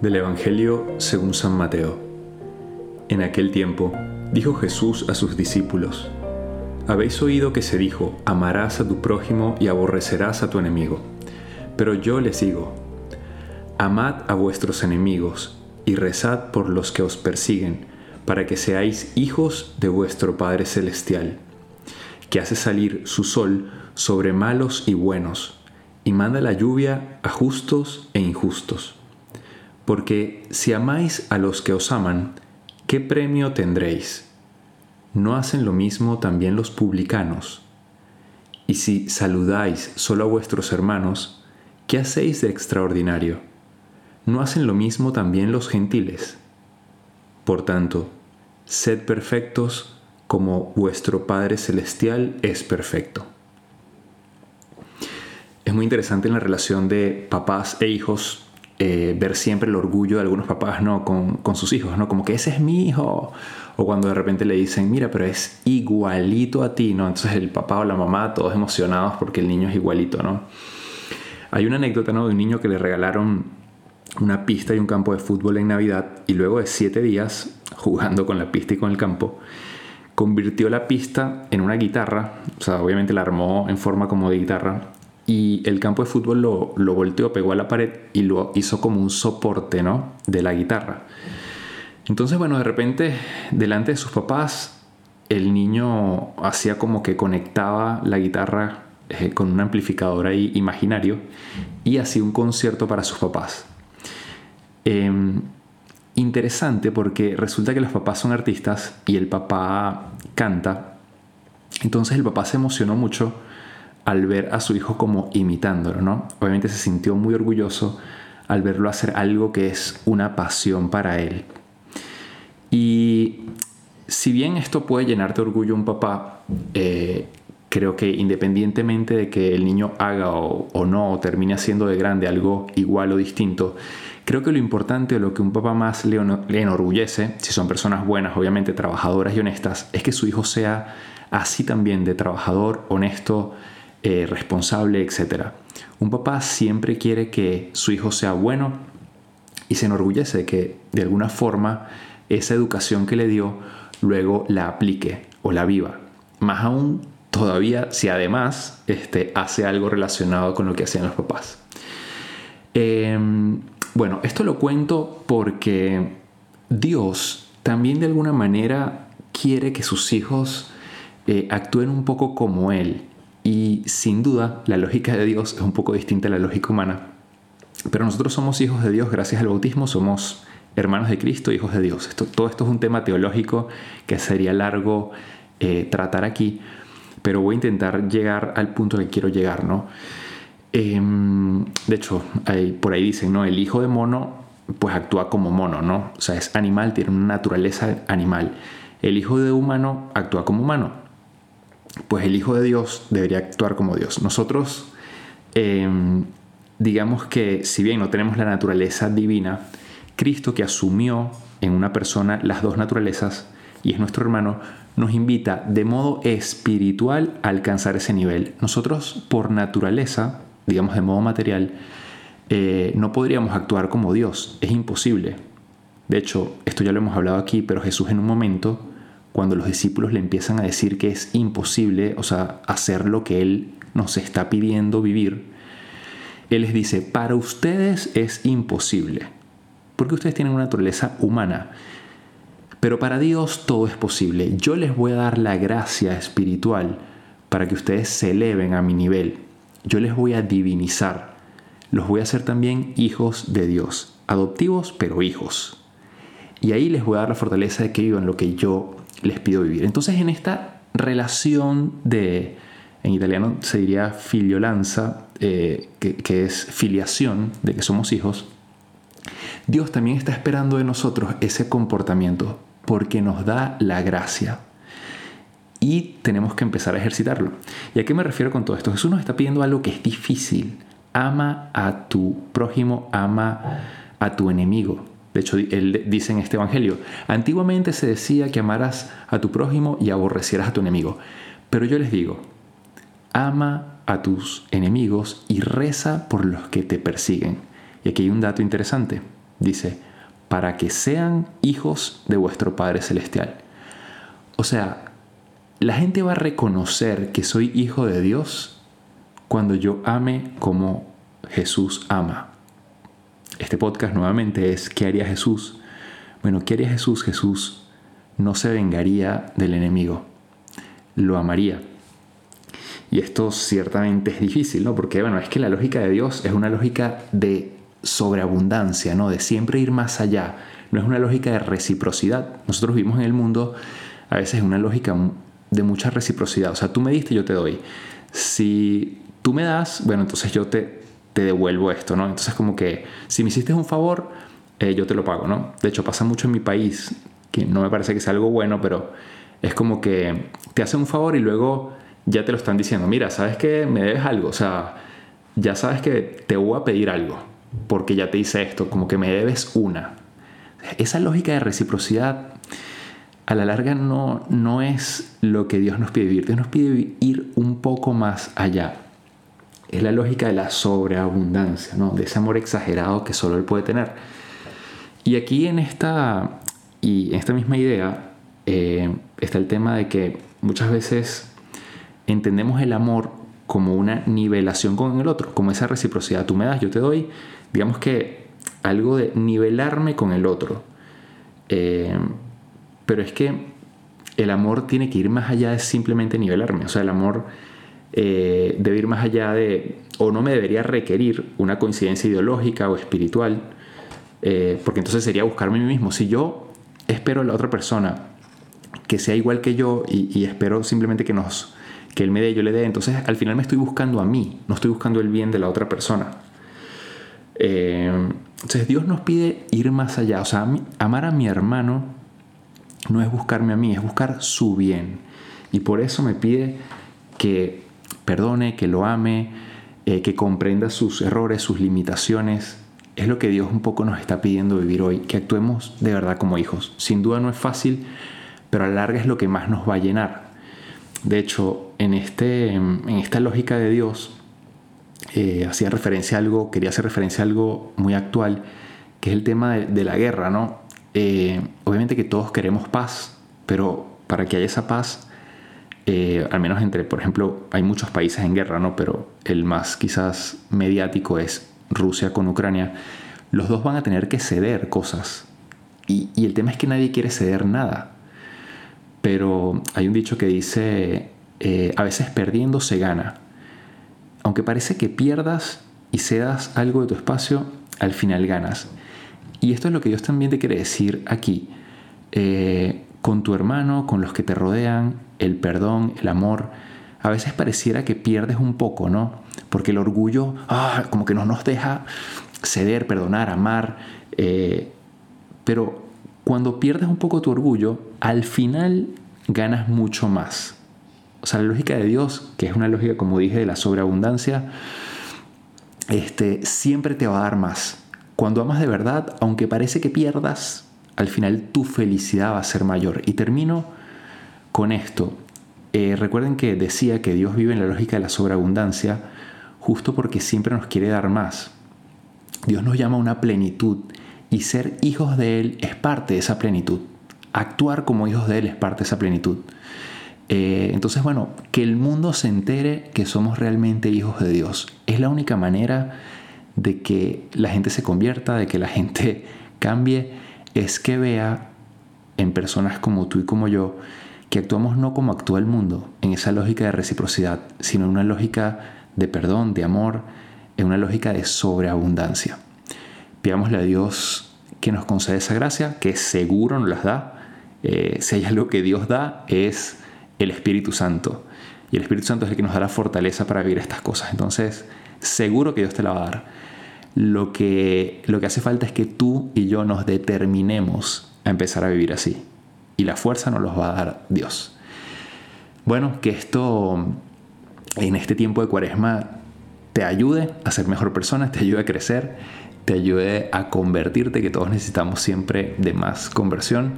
Del Evangelio según San Mateo. En aquel tiempo, dijo Jesús a sus discípulos, Habéis oído que se dijo, amarás a tu prójimo y aborrecerás a tu enemigo. Pero yo les digo, amad a vuestros enemigos y rezad por los que os persiguen, para que seáis hijos de vuestro Padre Celestial, que hace salir su sol sobre malos y buenos, y manda la lluvia a justos e injustos. Porque si amáis a los que os aman, ¿qué premio tendréis? ¿No hacen lo mismo también los publicanos? Y si saludáis solo a vuestros hermanos, ¿qué hacéis de extraordinario? ¿No hacen lo mismo también los gentiles? Por tanto, sed perfectos como vuestro Padre Celestial es perfecto. Es muy interesante en la relación de papás e hijos eh, ver siempre el orgullo de algunos papás ¿no? Con, con, sus hijos, ¿no? como que ese es mi hijo. O cuando de repente le dicen, mira, pero es igualito a ti, ¿no? Entonces el papá o la mamá, todos emocionados porque el niño es igualito, ¿no? Hay una anécdota ¿no? de un niño que le regalaron una pista y un campo de fútbol en Navidad y luego de siete días jugando con la pista y con el campo, convirtió la pista en una guitarra, o sea, obviamente la armó en forma como de guitarra y el campo de fútbol lo, lo, volteó, pegó a la pared y lo hizo como un soporte, ¿no? De la guitarra. Entonces, bueno, de repente, delante de sus papás, el niño hacía como que conectaba la guitarra eh, con un amplificador ahí imaginario y hacía un concierto para sus papás. Em, interesante porque resulta que los papás son artistas y el papá canta. Entonces el papá se emocionó mucho al ver a su hijo como imitándolo, ¿no? Obviamente se sintió muy orgulloso al verlo hacer algo que es una pasión para él. Y si bien esto puede llenarte de orgullo un papá, eh, creo que independientemente de que el niño haga o, no, o termine haciendo de grande algo igual o distinto, creo que lo importante o lo que un papá más le, le enorgullece, si son personas buenas, obviamente trabajadoras y honestas, es que su hijo sea así también de trabajador, honesto, eh, responsable, etc. Un papá siempre quiere que su hijo sea bueno y se enorgullece de que de alguna forma esa educación que le dio luego la aplique o la viva. Más aún todavía si además este, hace algo relacionado con lo que hacían los papás. Em, bueno, esto lo cuento porque Dios también de alguna manera quiere que sus hijos eh, actúen un poco como Él y sin duda, la lógica de Dios es un poco distinta a la lógica humana. Pero nosotros somos hijos de Dios gracias al bautismo, somos hermanos de Cristo, hijos de Dios. Esto, todo esto es un tema teológico que sería largo eh, tratar aquí, pero voy a intentar llegar al punto que quiero llegar, ¿no? Em, de hecho, por ahí dicen, ¿no? El hijo de mono, pues actúa como mono, ¿no? O sea, es animal, tiene una naturaleza animal. El hijo de humano actúa como humano pues el Hijo de Dios debería actuar como Dios. Nosotros, em, digamos que si bien no tenemos la naturaleza divina, Cristo que asumió en una persona las dos naturalezas y es nuestro hermano, nos invita de modo espiritual a alcanzar ese nivel. Nosotros por naturaleza, digamos de modo material, eh, no podríamos actuar como Dios, es imposible. De hecho, esto ya lo hemos hablado aquí, pero Jesús en un momento cuando los discípulos le empiezan a decir que es imposible, o sea, hacer lo que Él nos está pidiendo vivir, Él les dice, para ustedes es imposible, porque ustedes tienen una naturaleza humana, pero para Dios todo es posible. Yo les voy a dar la gracia espiritual para que ustedes se eleven a mi nivel. Yo les voy a divinizar. Los voy a hacer también hijos de Dios, adoptivos pero hijos. Y ahí les voy a dar la fortaleza de que vivan lo que yo les pido vivir. Entonces en esta relación de, en italiano se diría filiolanza, eh, que, es filiación, de que somos hijos, Dios también está esperando de nosotros ese comportamiento porque nos da la gracia. Y tenemos que empezar a ejercitarlo. ¿Y a qué me refiero con todo esto? Jesús nos está pidiendo algo que es difícil. Ama a tu prójimo, ama a tu enemigo. De hecho, él dice en este Evangelio, antiguamente se decía que amarás a tu prójimo y aborrecieras a tu enemigo. Pero yo les digo, ama a tus enemigos y reza por los que te persiguen. Y aquí hay un dato interesante. Dice, para que sean hijos de vuestro Padre Celestial. O sea, la gente va a reconocer que soy hijo de Dios cuando yo ame como Jesús ama. Este podcast nuevamente es ¿qué haría Jesús? Bueno, ¿qué haría Jesús? Jesús no se vengaría del enemigo, lo amaría. Y esto ciertamente es difícil, ¿no? Porque, bueno, es que la lógica de Dios es una lógica de sobreabundancia, ¿no? De siempre ir más allá. No es una lógica de reciprocidad. Nosotros vivimos en el mundo a veces una lógica de mucha reciprocidad. O sea, tú me diste, yo te doy. Si tú me das, bueno, entonces yo te, te devuelvo esto, ¿no? Entonces como que si me hiciste un favor, eh, yo te lo pago, ¿no? De hecho pasa mucho en mi país, que no me parece que sea algo bueno, pero es como que te hacen un favor y luego ya te lo están diciendo, mira, sabes que me debes algo, o sea, ya sabes que te voy a pedir algo, porque ya te hice esto, como que me debes una. Esa lógica de reciprocidad a la larga no, no es lo que Dios nos pide vivir, Dios nos pide ir un poco más allá es la lógica de la sobreabundancia, ¿no? de ese amor exagerado que solo Él puede tener. Y aquí en esta, y en esta misma idea eh, está el tema de que muchas veces entendemos el amor como una nivelación con el otro, como esa reciprocidad. Tú me das, yo te doy, digamos que algo de nivelarme con el otro. Eh, pero es que el amor tiene que ir más allá de simplemente nivelarme. O sea, el amor eh, debe ir más allá de, o no me debería requerir una coincidencia ideológica o espiritual, eh, porque entonces sería buscarme a mí mismo. Si yo espero a la otra persona que sea igual que yo y, espero simplemente que nos que él me dé, yo le dé, entonces al final me estoy buscando a mí, no estoy buscando el bien de la otra persona. Eh, entonces Dios nos pide ir más allá, o sea, amar a mi hermano no es buscarme a mí, es buscar su bien. Y por eso me pide que perdone, que lo ame, eh, que comprenda sus errores, sus limitaciones. Es lo que Dios un poco nos está pidiendo vivir hoy, que actuemos de verdad como hijos. Sin duda no es fácil, pero a la larga es lo que más nos va a llenar. De hecho, en, este, en esta lógica de Dios, eh, hacía referencia a algo, quería hacer referencia a algo muy actual, que es el tema de, la guerra, ¿no? Eh, obviamente que todos queremos paz, pero para que haya esa paz eh, al menos entre, por ejemplo, hay muchos países en guerra, ¿no? Pero el más quizás mediático es Rusia con Ucrania. Los dos van a tener que ceder cosas. Y, el tema es que nadie quiere ceder nada. Pero hay un dicho que dice, eh, a veces perdiendo se gana. Aunque parece que pierdas y cedas algo de tu espacio, al final ganas. Y esto es lo que Dios también te quiere decir aquí. Eh, con tu hermano, con los que te rodean, el perdón, el amor, a veces pareciera que pierdes un poco, ¿no? Porque el orgullo, ah, como que no nos deja ceder, perdonar, amar. Eh, pero cuando pierdes un poco tu orgullo, al final ganas mucho más. O sea, la lógica de Dios, que es una lógica, como dije, de la sobreabundancia, este, siempre te va a dar más. Cuando amas de verdad, aunque parece que pierdas, al final tu felicidad va a ser mayor. Y termino con esto. Eh, recuerden que decía que Dios vive en la lógica de la sobreabundancia justo porque siempre nos quiere dar más. Dios nos llama a una plenitud y ser hijos de Él es parte de esa plenitud. Actuar como hijos de Él es parte de esa plenitud. Eh, entonces, bueno, que el mundo se entere que somos realmente hijos de Dios. Es la única manera de que la gente se convierta, de que la gente cambie es que vea en personas como tú y como yo que actuamos no como actúa el mundo, en esa lógica de reciprocidad, sino en una lógica de perdón, de amor, en una lógica de sobreabundancia. Pidámosle a Dios que nos conceda esa gracia, que seguro nos las da. Eh, si hay algo que Dios da, es el Espíritu Santo. Y el Espíritu Santo es el que nos da la fortaleza para vivir estas cosas. Entonces, seguro que Dios te la va a dar. Lo que, lo que hace falta es que tú y yo nos determinemos a empezar a vivir así y la fuerza nos los va a dar Dios. Bueno, que esto en este tiempo de cuaresma te ayude a ser mejor persona, te ayude a crecer, te ayude a convertirte, que todos necesitamos siempre de más conversión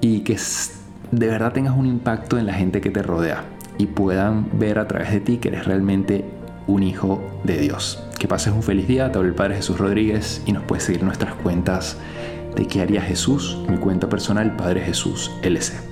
y que de verdad tengas un impacto en la gente que te rodea y puedan ver a través de ti que eres realmente un hijo de Dios. Que pases un feliz día, te hablo el Padre Jesús Rodríguez y nos puedes seguir nuestras cuentas de qué haría Jesús, mi cuenta personal Padre Jesús LC.